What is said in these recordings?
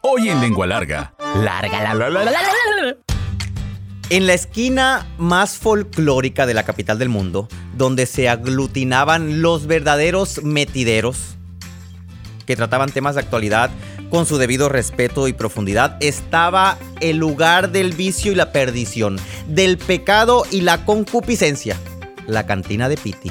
Hoy en Lengua Larga. Larga, la, la, la, la, la, la. En la esquina más folclórica de la capital del mundo, donde se aglutinaban los verdaderos metideros, que trataban temas de actualidad con su debido respeto y profundidad, estaba el lugar del vicio y la perdición, del pecado y la concupiscencia, la cantina de Piti.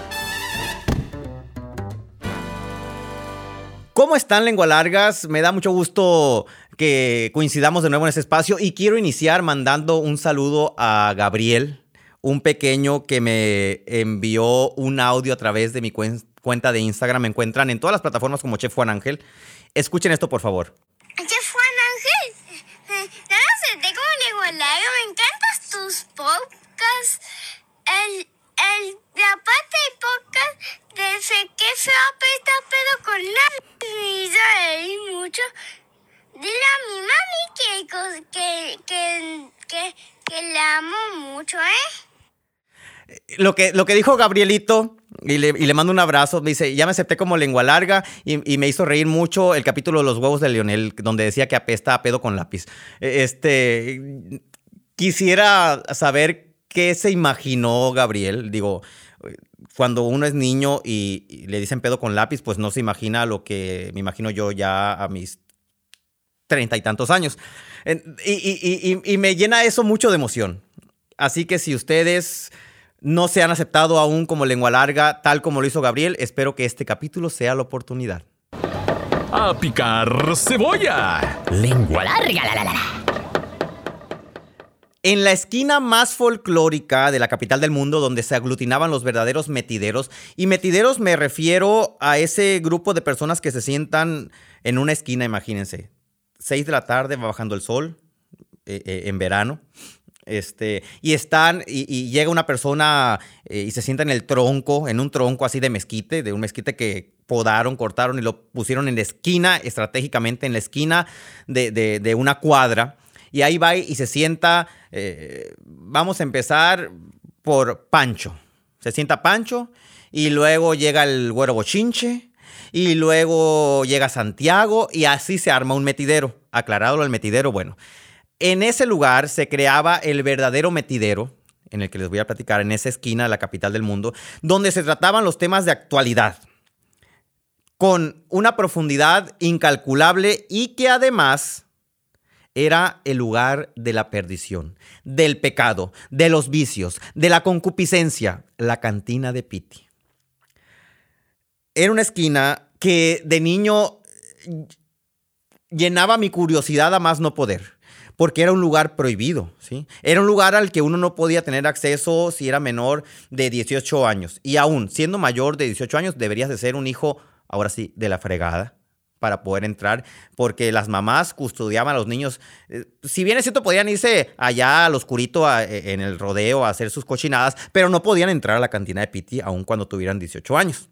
¿Cómo están, lengua largas? Me da mucho gusto que coincidamos de nuevo en este espacio y quiero iniciar mandando un saludo a Gabriel, un pequeño que me envió un audio a través de mi cuen- cuenta de Instagram. Me encuentran en todas las plataformas como Chef Juan Ángel. Escuchen esto, por favor. Chef Juan Ángel, nada se te como lengua me encantan tus podcasts. El, el, la parte de podcast de ese que se apesta pero con la hizo reír mucho. Dile a mi mami que, que, que, que, la amo mucho, ¿eh? Lo que, lo que dijo Gabrielito, y le, y mando un abrazo, me dice, ya me acepté como lengua larga y, y me hizo reír mucho el capítulo de los huevos de Leonel, donde decía que apesta a pedo con lápiz. Eh, Este, quisiera saber qué se imaginó Gabriel, digo, cuando uno es niño y, y le dicen pedo con lápiz, pues no se imagina lo que me imagino yo ya a mis treinta y tantos años. En- Y, y- y- y- y me llena eso mucho de emoción. Así que si ustedes no se han aceptado aún como lengua larga, tal como lo hizo Gabriel, espero que este capítulo sea la oportunidad. ¡A picar cebolla! Lengua larga, la, la, la, la. En la esquina más folclórica de la capital del mundo, donde se aglutinaban los verdaderos metideros, y metideros me refiero a ese grupo de personas que se sientan en una esquina, imagínense. Seis de la tarde, va bajando el sol, eh, eh, en verano. Este, y están, y, llega una persona eh, y se sienta en el tronco, en un tronco así de mezquite, de un mezquite que podaron, cortaron y lo pusieron en la esquina, estratégicamente en la esquina de una cuadra. Y ahí va y se sienta, eh, vamos a empezar por Pancho. Se sienta Pancho y luego llega el güero bochinche y luego llega Santiago y así se arma un metidero. Aclarado el metidero, bueno. En ese lugar se creaba el verdadero metidero, en el que les voy a platicar, en esa esquina de la capital del mundo, donde se trataban los temas de actualidad, con una profundidad incalculable y que además era el lugar de la perdición, del pecado, de los vicios, de la concupiscencia, la cantina de Piti. Era una esquina que de niño llenaba mi curiosidad a más no poder, porque era un lugar prohibido, ¿sí? Era un lugar al que uno no podía tener acceso si era menor de 18 años. Y aún siendo mayor de 18 años, deberías de ser un hijo, ahora sí, de la fregada para poder entrar, porque las mamás custodiaban a los niños. Eh, Si bien es cierto, podían irse allá al oscurito a- eh, en el rodeo a hacer sus cochinadas, pero no podían entrar a la cantina de Piti aun cuando tuvieran 18 años.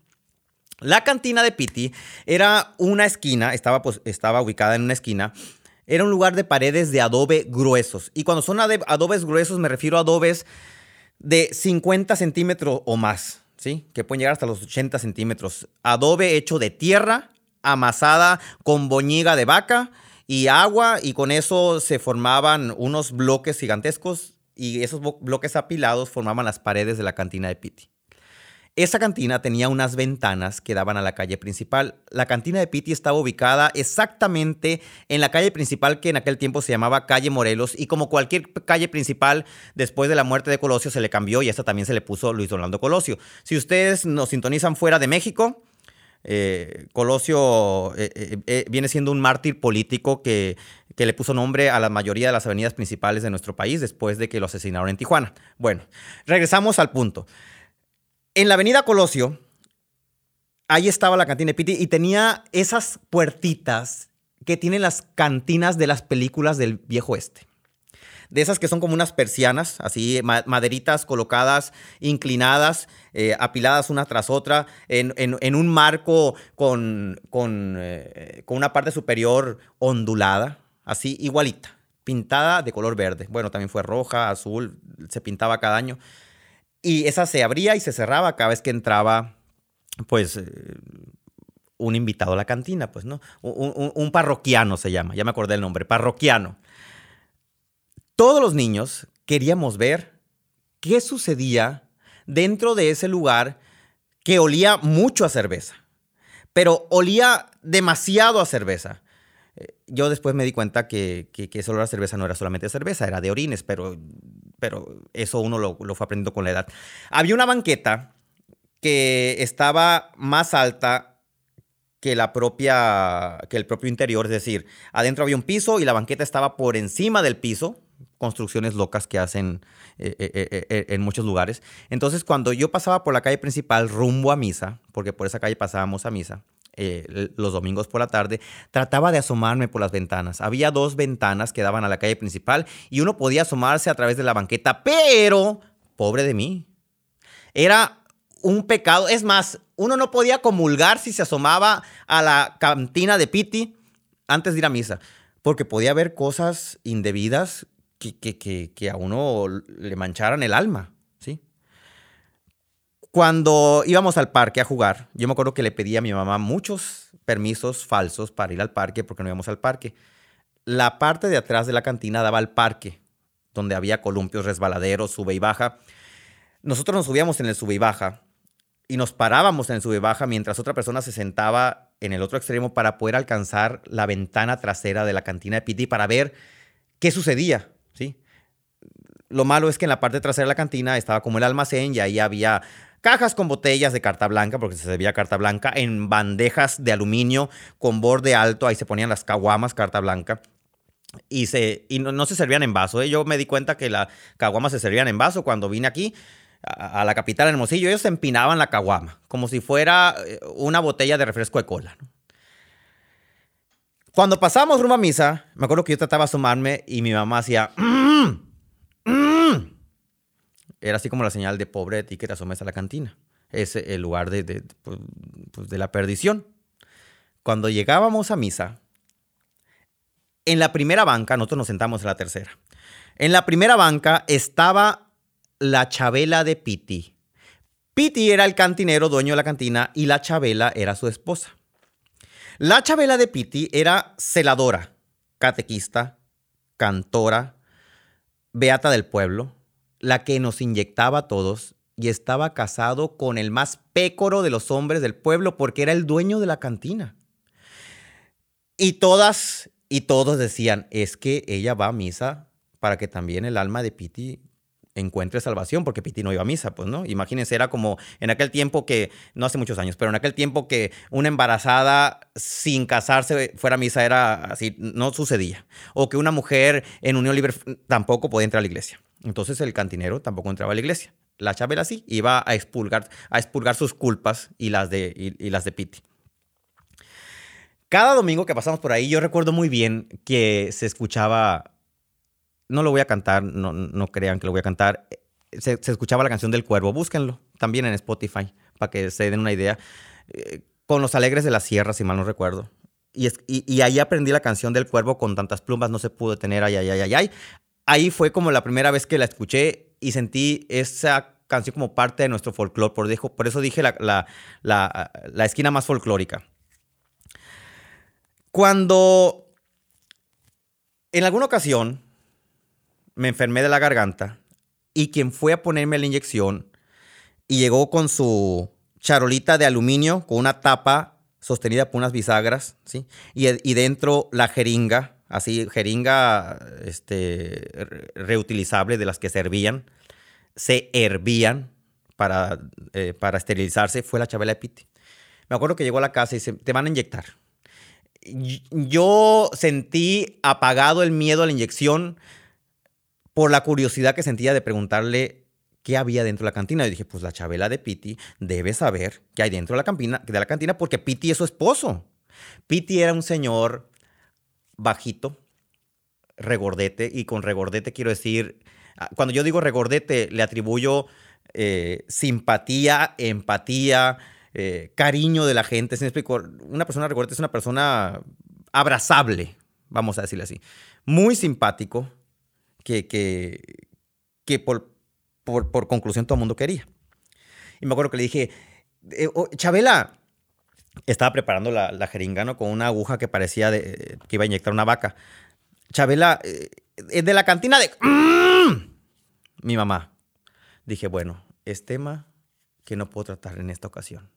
La cantina de Piti era una esquina, estaba, pues, estaba ubicada en una esquina. Era un lugar de paredes de adobe gruesos. Y cuando son adobes gruesos, me refiero a adobes de 50 centímetros o más, ¿sí? Que pueden llegar hasta los 80 centímetros. Adobe hecho de tierra, amasada con boñiga de vaca y agua, y con eso se formaban unos bloques gigantescos, y esos bloques apilados formaban las paredes de la cantina de Piti. Esa cantina tenía unas ventanas que daban a la calle principal. La cantina de Piti estaba ubicada exactamente en la calle principal que en aquel tiempo se llamaba Calle Morelos y como cualquier calle principal después de la muerte de Colosio se le cambió y esta también se le puso Luis Donaldo Colosio. Si ustedes nos sintonizan fuera de México, eh, Colosio eh, eh, viene siendo un mártir político que, que le puso nombre a la mayoría de las avenidas principales de nuestro país después de que lo asesinaron en Tijuana. Bueno, regresamos al punto. En la avenida Colosio, ahí estaba la cantina de Piti y tenía esas puertitas que tienen las cantinas de las películas del viejo este. De esas que son como unas persianas, así maderitas colocadas, inclinadas, eh, apiladas una tras otra, en, un marco con, con, eh, con una parte superior ondulada, así igualita, pintada de color verde. Bueno, también fue roja, azul, se pintaba cada año. Y esa se abría y se cerraba cada vez que entraba, pues, eh, un invitado a la cantina, pues, ¿no? Un, parroquiano se llama, ya me acordé el nombre, parroquiano. Todos los niños queríamos ver qué sucedía dentro de ese lugar que olía mucho a cerveza, pero olía demasiado a cerveza. Eh, yo después me di cuenta que, que, ese olor a cerveza no era solamente cerveza, era de orines, pero, pero eso uno lo, lo fue aprendiendo con la edad. Había una banqueta que estaba más alta que la propia que el propio interior, es decir, adentro había un piso y la banqueta estaba por encima del piso, construcciones locas que hacen eh, eh, eh, en muchos lugares. Entonces, cuando yo pasaba por la calle principal rumbo a misa, porque por esa calle pasábamos a misa, los domingos por la tarde, trataba de asomarme por las ventanas. Había dos ventanas que daban a la calle principal y uno podía asomarse a través de la banqueta, pero, pobre de mí, era un pecado. Es más, uno no podía comulgar si se asomaba a la cantina de Piti antes de ir a misa, porque podía haber cosas indebidas que, que, a uno le mancharan el alma, ¿sí? Cuando íbamos al parque a jugar, yo me acuerdo que le pedí a mi mamá muchos permisos falsos para ir al parque porque no íbamos al parque. La parte de atrás de la cantina daba al parque, donde había columpios, resbaladeros, sube y baja. Nosotros nos subíamos en el sube y baja y nos parábamos en sube y baja mientras otra persona se sentaba en el otro extremo para poder alcanzar la ventana trasera de la cantina de Piti para ver qué sucedía. Lo malo es que en la parte trasera de la cantina estaba como el almacén y ahí había cajas con botellas de carta blanca, porque se servía carta blanca, en bandejas de aluminio con borde alto, ahí se ponían las caguamas, carta blanca. Y, se, y no, se servían en vaso. ¿eh? Yo me di cuenta que las caguamas se servían en vaso cuando vine aquí a, la capital Hermosillo, ellos empinaban la caguama, como si fuera eh, una botella de refresco de cola. Cuando pasamos rumbo a misa, me acuerdo que yo trataba de asomarme y mi mamá hacía... Mm, mm". Era así como la señal de pobre de que te asomes a la cantina. Es el lugar de, de, pues, pues, de la perdición. Cuando llegábamos a misa, en la primera banca, nosotros nos sentamos en la tercera. En la primera banca estaba la Chabela de Piti. Piti era el cantinero, dueño de la cantina, y la Chabela era su esposa. La Chabela de Piti era celadora, catequista, cantora, beata del pueblo, la que nos inyectaba a todos y estaba casado con el más pécoro de los hombres del pueblo porque era el dueño de la cantina. Y todas y todos decían, es que ella va a misa para que también el alma de Piti encuentre salvación, porque Piti no iba a misa, pues, ¿no? Imagínense, era como en aquel tiempo que, no hace muchos años, pero en aquel tiempo que una embarazada sin casarse fuera a misa era así, no sucedía. O que una mujer en unión libre tampoco podía entrar a la iglesia. Entonces el cantinero tampoco entraba a la iglesia. La Chabela sí iba a expulgar, a sus culpas y las de, y las de Piti. Cada domingo que pasamos por ahí, yo recuerdo muy bien que se escuchaba no lo voy a cantar, no, no crean que lo voy a cantar. Se, escuchaba la canción del cuervo, búsquenlo también en Spotify para que se den una idea. Eh, con los alegres de la sierra, si mal no recuerdo. Y, y, ahí aprendí la canción del cuervo con tantas plumas, no se pudo tener, ay, ay, ay, ay, ay. Ahí fue como la primera vez que la escuché y sentí esa canción como parte de nuestro folclore. Por, por eso dije la, la, la, la esquina más folclórica. Cuando en alguna ocasión me enfermé de la garganta y quien fue a ponerme la inyección y llegó con su charolita de aluminio con una tapa sostenida por unas bisagras, ¿sí? Y, dentro la jeringa, así, jeringa este, reutilizable de las que servían, se hervían para, eh, para esterilizarse, fue la Chabela Piti. Me acuerdo que llegó a la casa y dice, te van a inyectar. Yo sentí apagado el miedo a la inyección, por la curiosidad que sentía de preguntarle qué había dentro de la cantina. Y dije, pues la Chabela de Piti debe saber qué hay dentro de la, cantina, de la cantina porque Piti es su esposo. Piti era un señor bajito, regordete, y con regordete quiero decir, ah, cuando yo digo regordete, le atribuyo eh, simpatía, empatía, eh, cariño de la gente. ¿Sí me? Una persona regordete es una persona abrazable, vamos a decirle así. Muy simpático, que, que, que por, por, por conclusión todo el mundo quería. Y me acuerdo que le dije, eh, Chabela, estaba preparando la, la jeringa, ¿no? Con una aguja que parecía de, que iba a inyectar una vaca. Chabela, eh, es de la cantina de... ¡Mm! Mi mamá. Dije, bueno, es tema que no puedo tratar en esta ocasión.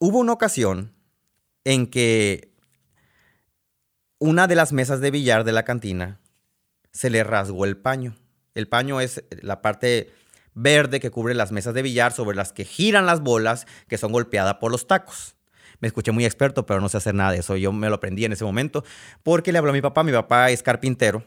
Hubo una ocasión en que una de las mesas de billar de la cantina se le rasgó el paño. El paño es la parte verde que cubre las mesas de billar sobre las que giran las bolas que son golpeadas por los tacos. Me escuché muy experto, pero no sé hacer nada de eso. Yo me lo aprendí en ese momento porque le habló a mi papá. Mi papá es carpintero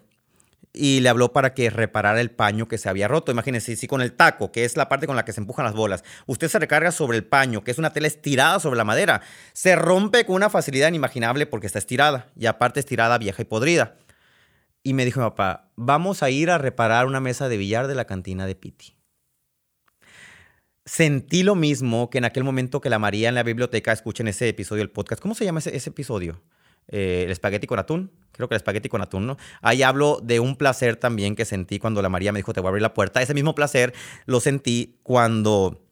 y le habló para que reparara el paño que se había roto. Imagínense, si con el taco, que es la parte con la que se empujan las bolas, usted se recarga sobre el paño, que es una tela estirada sobre la madera, se rompe con una facilidad inimaginable porque está estirada y aparte estirada vieja y podrida. Y me dijo mi papá, vamos a ir a reparar una mesa de billar de la cantina de Piti sentí lo mismo que en aquel momento que la María en la biblioteca, escuchen ese episodio del podcast. ¿Cómo se llama ese, episodio? Eh, el espagueti con atún. Creo que el espagueti con atún, ¿no? Ahí hablo de un placer también que sentí cuando la María me dijo, te voy a abrir la puerta. Ese mismo placer lo sentí cuando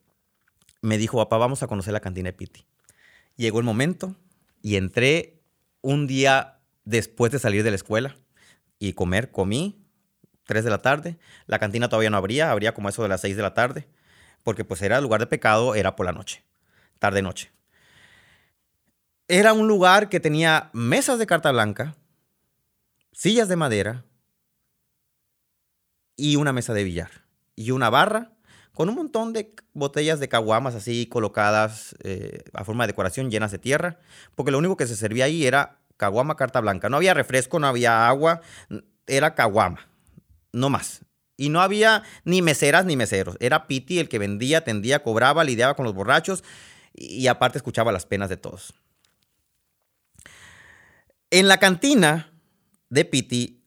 me dijo, papá, vamos a conocer la cantina de Piti. Llegó el momento y entré un día después de salir de la escuela y comer. Comí, 3 de la tarde. La cantina todavía no abría, abría como eso de las 6 de la tarde porque pues era lugar de pecado, era por la noche, tarde-noche. Era un lugar que tenía mesas de carta blanca, sillas de madera y una mesa de billar y una barra con un montón de botellas de caguamas así colocadas eh, a forma de decoración llenas de tierra, porque lo único que se servía ahí era caguama carta blanca. No había refresco, no había agua, era caguama, no más. Y no había ni meseras ni meseros. Era Piti el que vendía, atendía, cobraba, lidiaba con los borrachos y aparte escuchaba las penas de todos. En la cantina de Piti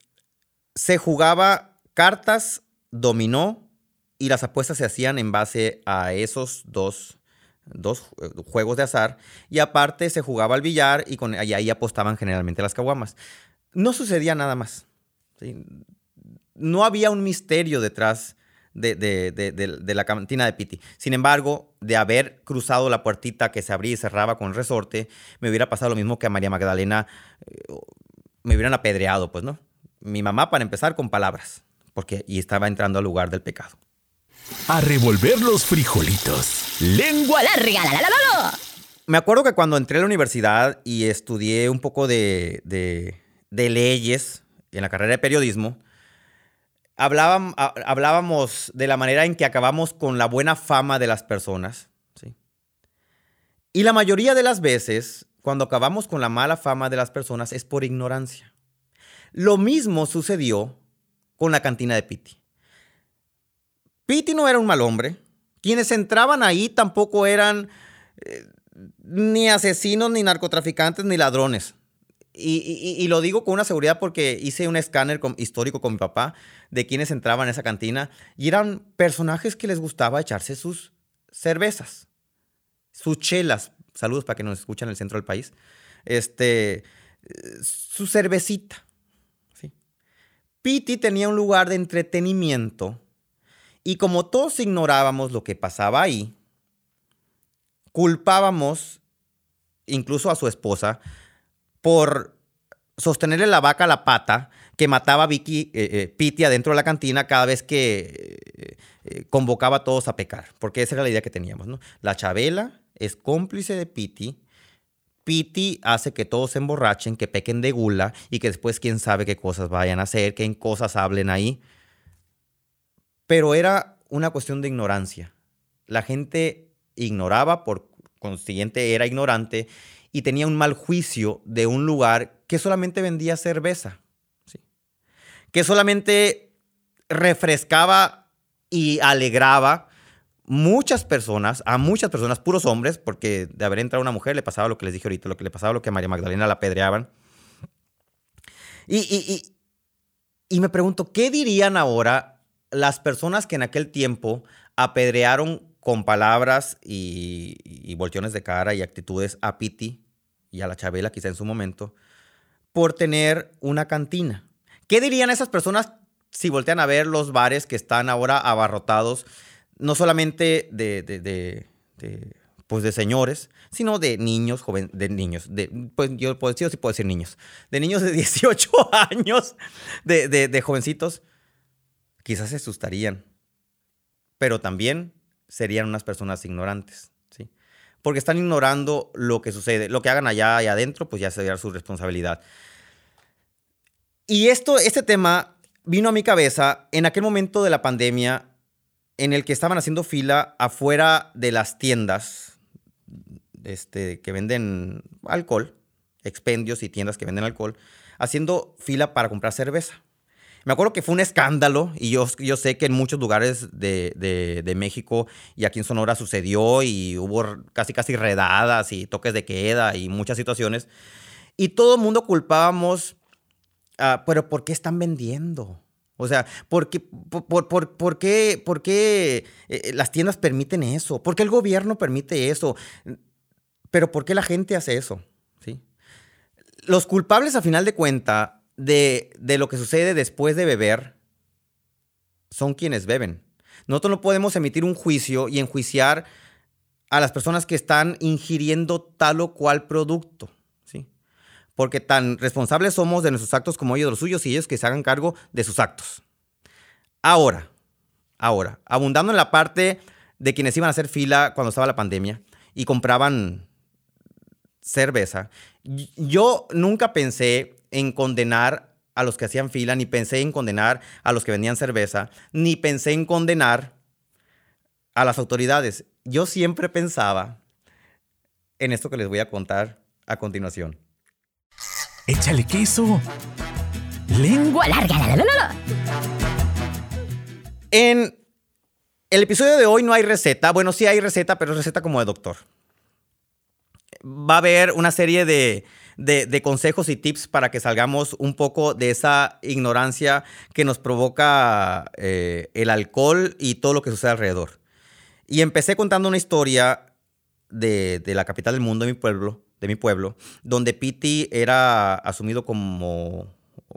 se jugaba cartas, dominó y las apuestas se hacían en base a esos dos, eh, juegos de azar. Y aparte se jugaba al billar y, con, ahí apostaban generalmente las caguamas. No sucedía nada más. no había un misterio detrás de, la cantina de Piti. Sin embargo, de haber cruzado la puertita que se abría y cerraba con resorte, me hubiera pasado lo mismo que a María Magdalena, eh, me hubieran apedreado, pues, ¿no? Mi mamá, para empezar, con palabras, porque y estaba entrando al lugar del pecado. A revolver los frijolitos. Lengua larga. La, la, la, me acuerdo que cuando entré a la universidad y estudié un poco de, de leyes en la carrera de periodismo, hablábamos, de la manera en que acabamos con la buena fama de las personas. ¿sí? Y la mayoría de las veces, cuando acabamos con la mala fama de las personas, es por ignorancia. Lo mismo sucedió con la cantina de Piti. Piti no era un mal hombre. Quienes entraban ahí tampoco eran eh, ni asesinos, ni narcotraficantes, ni ladrones. Y, lo digo con una seguridad porque hice un escáner histórico con mi papá de quienes entraban en esa cantina y eran personajes que les gustaba echarse sus cervezas, sus chelas. Saludos para que nos escuchan en el centro del país. Este, su cervecita. ¿sí? Piti tenía un lugar de entretenimiento y como todos ignorábamos lo que pasaba ahí, culpábamos incluso a su esposa por sostenerle la vaca a la pata que mataba a Vicky eh, eh, Piti adentro de la cantina cada vez que eh, convocaba a todos a pecar, porque esa era la idea que teníamos. La Chabela es cómplice de Piti. Piti hace que todos se emborrachen, que pequen de gula y que después quién sabe qué cosas vayan a hacer, qué cosas hablen ahí. Pero era una cuestión de ignorancia. La gente ignoraba, por consiguiente era ignorante y tenía un mal juicio de un lugar que solamente vendía cerveza, ¿sí? que solamente refrescaba y alegraba muchas personas, a muchas personas, puros hombres, porque de haber entrado una mujer le pasaba lo que les dije ahorita, lo que le pasaba lo que a María Magdalena la apedreaban. Y, y, y, y me pregunto, ¿qué dirían ahora las personas que en aquel tiempo apedrearon con palabras y, y de cara y actitudes a Piti y a la Chabela, quizá en su momento, por tener una cantina? ¿Qué dirían esas personas si voltean a ver los bares que están ahora abarrotados, no solamente de pues de señores, sino de niños, joven, de niños, de, pues yo puedo decir, sí puedo decir niños, de niños de 18 años, de, de, de jovencitos, quizás se asustarían, pero también serían unas personas ignorantes, ¿sí? Porque están ignorando lo que sucede. Lo que hagan allá y adentro, pues ya sería su responsabilidad. Y esto, este tema vino a mi cabeza en aquel momento de la pandemia en el que estaban haciendo fila afuera de las tiendas este, que venden alcohol, expendios y tiendas que venden alcohol, haciendo fila para comprar cerveza. Me acuerdo que fue un escándalo y yo, yo sé que en muchos lugares de, de, de, México y aquí en Sonora sucedió y hubo casi casi redadas y toques de queda y muchas situaciones. Y todo el mundo culpábamos Uh, pero ¿por qué están vendiendo? O sea, ¿por qué, por, por, por qué, por qué eh, las tiendas permiten eso? ¿Por qué el gobierno permite eso? Pero ¿por qué la gente hace eso? ¿Sí? Los culpables, a final de cuenta, de, de lo que sucede después de beber son quienes beben. Nosotros no podemos emitir un juicio y enjuiciar a las personas que están ingiriendo tal o cual producto porque tan responsables somos de nuestros actos como ellos de los suyos y ellos que se hagan cargo de sus actos. Ahora, ahora, abundando en la parte de quienes iban a hacer fila cuando estaba la pandemia y compraban cerveza, yo nunca pensé en condenar a los que hacían fila, ni pensé en condenar a los que vendían cerveza, ni pensé en condenar a las autoridades. Yo siempre pensaba en esto que les voy a contar a continuación. Échale queso. Lengua larga. En el episodio de hoy no hay receta. Bueno, sí hay receta, pero es receta como de doctor. Va a haber una serie de, de, consejos y tips para que salgamos un poco de esa ignorancia que nos provoca eh, el alcohol y todo lo que sucede alrededor. Y empecé contando una historia de, de la capital del mundo, de mi pueblo, de mi pueblo, donde Piti era asumido como,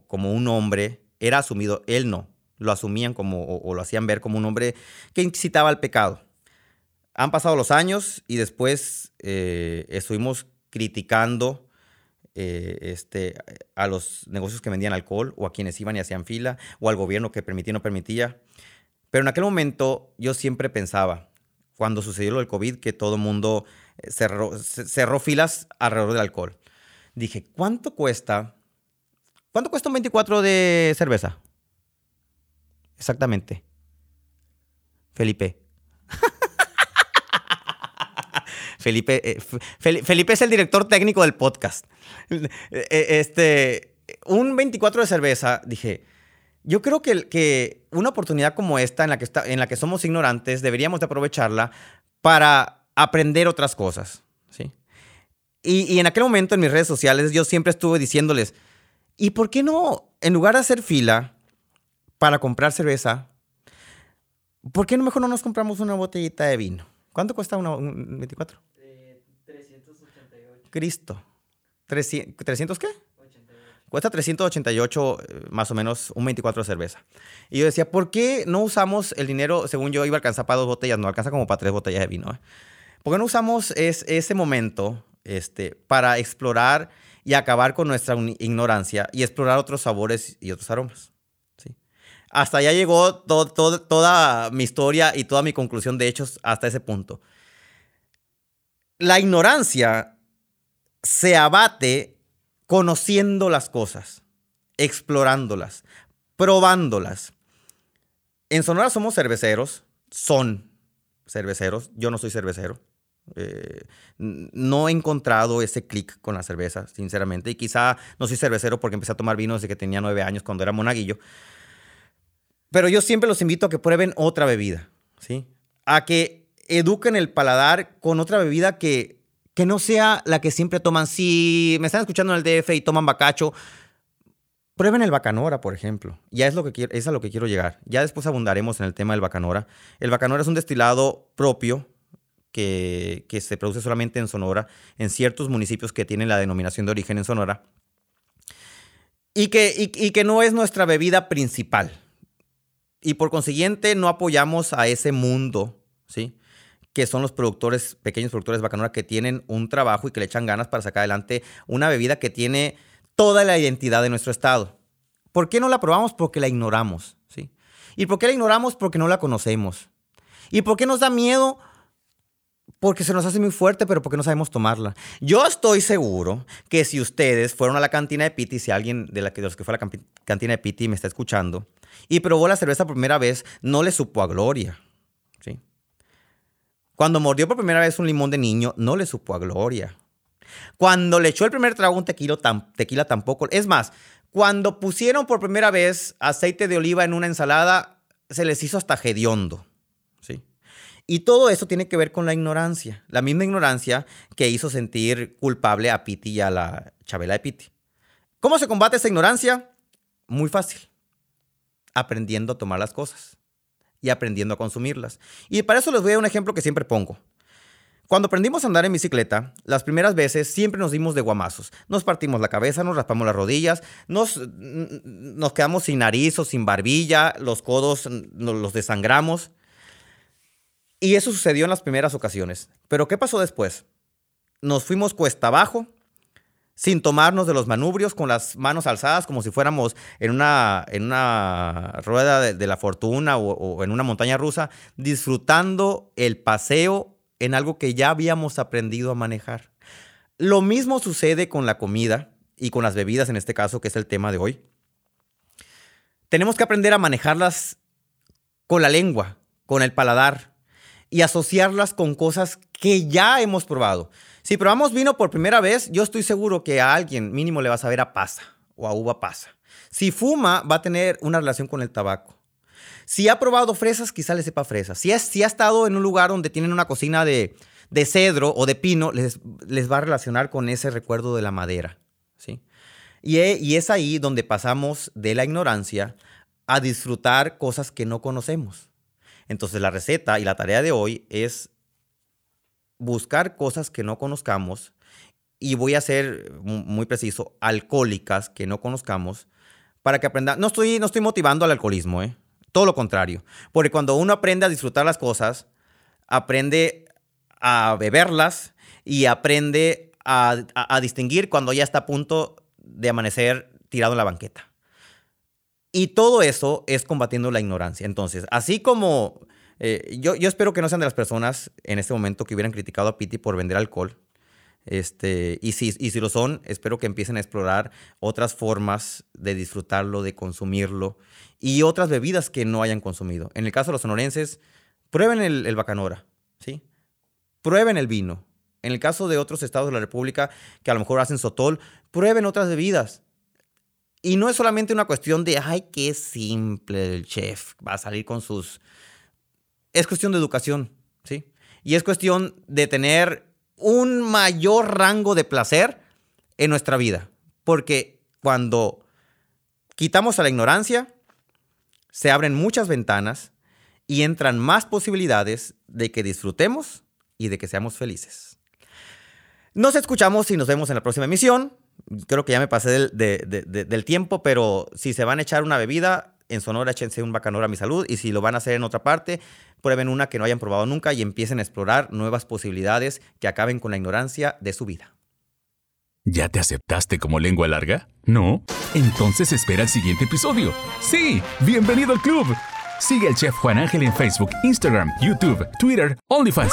como un hombre, era asumido, él no, lo asumían como, o, o, lo hacían ver como un hombre que incitaba al pecado. Han pasado los años y después eh, estuvimos criticando eh, este, a los negocios que vendían alcohol o a quienes iban y hacían fila o al gobierno que permitía o no permitía. Pero en aquel momento yo siempre pensaba, cuando sucedió lo del COVID, que todo el mundo cerró, cerró filas alrededor del alcohol. Dije, ¿cuánto cuesta? ¿Cuánto cuesta un 24 de cerveza? Exactamente. Felipe. Felipe, eh, Felipe es el director técnico del podcast. Este, un 24 de cerveza, dije, yo creo que, una oportunidad como esta en la, que está, en la que somos ignorantes, deberíamos de aprovecharla para aprender otras cosas, ¿sí? Y, en aquel momento en mis redes sociales yo siempre estuve diciéndoles, ¿y por qué no, en lugar de hacer fila para comprar cerveza, ¿por qué no mejor no nos compramos una botellita de vino? ¿Cuánto cuesta un 24? 388. Cristo. ¿300, ¿300 qué? 88. Cuesta 388 eh, más o menos un 24 de cerveza. Y yo decía, ¿por qué no usamos el dinero? Según yo iba a alcanzar para dos botellas, no alcanza como para tres botellas de vino. ¿eh? ¿Por qué no usamos es, ese momento este, para explorar y acabar con nuestra ignorancia y explorar otros sabores y otros aromas? Hasta allá llegó toda mi historia y toda mi conclusión de hechos hasta ese punto. La ignorancia se abate conociendo las cosas, explorándolas, probándolas. En Sonora somos cerveceros, son cerveceros, yo no soy cervecero. Eh, no he encontrado ese clic con la cerveza, sinceramente. Y quizá no soy cervecero porque empecé a tomar vino desde que tenía nueve años, cuando era monaguillo. Pero yo siempre los invito a que prueben otra bebida, ¿sí? A que eduquen el paladar con otra bebida que, que no sea la que siempre toman. Si me están escuchando en el DF y toman bacacho, Prueben el bacanora, por ejemplo. Ya es, lo que es a lo que quiero llegar. Ya después abundaremos en el tema del bacanora. El bacanora es un destilado propio que, que se produce solamente en Sonora, en ciertos municipios que tienen la denominación de origen en Sonora. Y que, y que no es nuestra bebida principal. Y por consiguiente no apoyamos a ese mundo, ¿sí? Que son los productores, pequeños productores de bacanora que tienen un trabajo y que le echan ganas para sacar adelante una bebida que tiene toda la identidad de nuestro estado. ¿Por qué no la probamos? Porque la ignoramos, ¿sí? ¿Y por qué la ignoramos? Porque no la conocemos. ¿Y por qué nos da miedo? Porque se nos hace muy fuerte, pero porque no sabemos tomarla. Yo estoy seguro que si ustedes fueron a la cantina de Piti, si alguien de, la que, de los que fue a la cantina de Piti me está escuchando, y probó la cerveza por primera vez, no le supo a gloria. Cuando mordió por primera vez un limón de niño, no le supo a gloria. Cuando le echó el primer trago un tequila tampoco. Es más, cuando pusieron por primera vez aceite de oliva en una ensalada, se les hizo hasta hediondo. ¿sí? Y todo eso tiene que ver con la ignorancia. La misma ignorancia que hizo sentir culpable a Piti y a la Chabela de Piti. ¿Cómo se combate esa ignorancia? Muy fácil. Aprendiendo a tomar las cosas y aprendiendo a consumirlas. Y para eso les voy a dar un ejemplo que siempre pongo. Cuando aprendimos a andar en bicicleta, las primeras veces siempre nos dimos de guamazos. Nos partimos la cabeza, nos raspamos las rodillas, nos, nos quedamos sin nariz o sin barbilla, los codos nos los desangramos. Y eso sucedió en las primeras ocasiones. Pero ¿qué pasó después? Nos fuimos cuesta abajo, sin tomarnos de los manubrios, con las manos alzadas, como si fuéramos en una, en una rueda de, la fortuna o, o en una montaña rusa, disfrutando el paseo en algo que ya habíamos aprendido a manejar. Lo mismo sucede con la comida y con las bebidas en este caso, que es el tema de hoy. Tenemos que aprender a manejarlas con la lengua, con el paladar y asociarlas con cosas que ya hemos probado. Si probamos vino por primera vez, yo estoy seguro que a alguien mínimo le va a saber a pasa o a uva pasa. Si fuma, va a tener una relación con el tabaco. Si ha probado fresas, quizá le sepa fresas. Si, si ha estado en un lugar donde tienen una cocina de, de cedro o de pino, les, les va a relacionar con ese recuerdo de la madera. ¿sí? Y, e- y es ahí donde pasamos de la ignorancia a disfrutar cosas que no conocemos. Entonces la receta y la tarea de hoy es buscar cosas que no conozcamos y voy a ser mu- muy preciso, alcohólicas que no conozcamos para que aprenda. No estoy, no estoy motivando al alcoholismo, ¿eh? todo lo contrario. Porque cuando uno aprende a disfrutar las cosas, aprende a beberlas y aprende a distinguir cuando ya está a punto de amanecer tirado en la banqueta. Y todo eso es combatiendo la ignorancia. Entonces, así como eh, yo, espero que no sean de las personas en este momento que hubieran criticado a Piti por vender alcohol. Este, y, si, y si lo son, espero que empiecen a explorar otras formas de disfrutarlo, de consumirlo y otras bebidas que no hayan consumido. En el caso de los sonorenses, prueben el, el bacanora, ¿sí? Prueben el vino. En el caso de otros estados de la República que a lo mejor hacen sotol, prueben otras bebidas. Y no es solamente una cuestión de, ay, qué simple el chef, va a salir con sus... Es cuestión de educación, ¿sí? Y es cuestión de tener un mayor rango de placer en nuestra vida. Porque cuando quitamos a la ignorancia, se abren muchas ventanas y entran más posibilidades de que disfrutemos y de que seamos felices. Nos escuchamos y nos vemos en la próxima emisión. Creo que ya me pasé del, de- de- de- del tiempo, pero si se van a echar una bebida, en Sonora échense un bacanora a mi salud. Y si lo van a hacer en otra parte, prueben una que no hayan probado nunca y empiecen a explorar nuevas posibilidades que acaben con la ignorancia de su vida. ¿Ya te aceptaste como lengua larga? ¿No? Entonces espera el siguiente episodio. Sí, bienvenido al club. Sigue al chef Juan Ángel en Facebook, Instagram, YouTube, Twitter, OnlyFans.